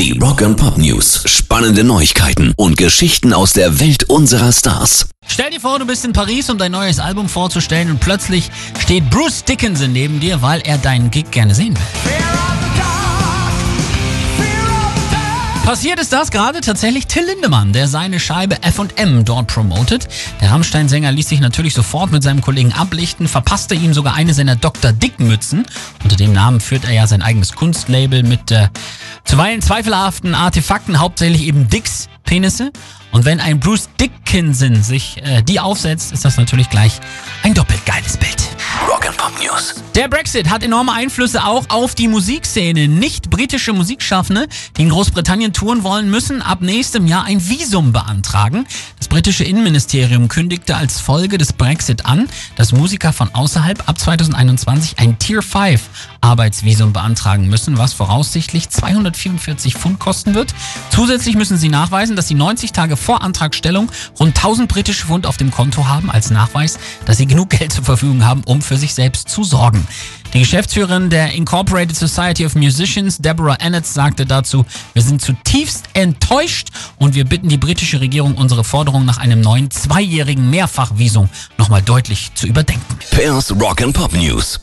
Die Rock and Pop News. Spannende Neuigkeiten und Geschichten aus der Welt unserer Stars. Stell dir vor, du bist in Paris, um dein neues Album vorzustellen und plötzlich steht Bruce Dickinson neben dir, weil er deinen Gig gerne sehen will. Passiert ist das gerade tatsächlich Till Lindemann, der seine Scheibe F&M dort promotet. Der Rammstein-Sänger ließ sich natürlich sofort mit seinem Kollegen ablichten, verpasste ihm sogar eine seiner Dr. Dick-Mützen. Unter dem Namen führt er ja sein eigenes Kunstlabel mit äh, zuweilen zweifelhaften Artefakten, hauptsächlich eben Dicks Penisse. Und wenn ein Bruce Dickinson sich äh, die aufsetzt, ist das natürlich gleich ein doppelt geiles Bild. Rock'n'Pop News. Der Brexit hat enorme Einflüsse auch auf die Musikszene. Nicht britische Musikschaffende, die in Großbritannien touren wollen, müssen ab nächstem Jahr ein Visum beantragen. Das britische Innenministerium kündigte als Folge des Brexit an, dass Musiker von außerhalb ab 2021 ein Tier 5 Arbeitsvisum beantragen müssen, was voraussichtlich 244 Pfund kosten wird. Zusätzlich müssen sie nachweisen, dass sie 90 Tage vor Antragstellung rund 1000 britische Pfund auf dem Konto haben, als Nachweis, dass sie genug Geld zur Verfügung haben, um für sich selbst zu sorgen. Die Geschäftsführerin der Incorporated Society of Musicians, Deborah Annett, sagte dazu, wir sind zutiefst enttäuscht und wir bitten die britische Regierung, unsere Forderung nach einem neuen zweijährigen Mehrfachvisum nochmal deutlich zu überdenken. Pairs Rock'n'Pop News.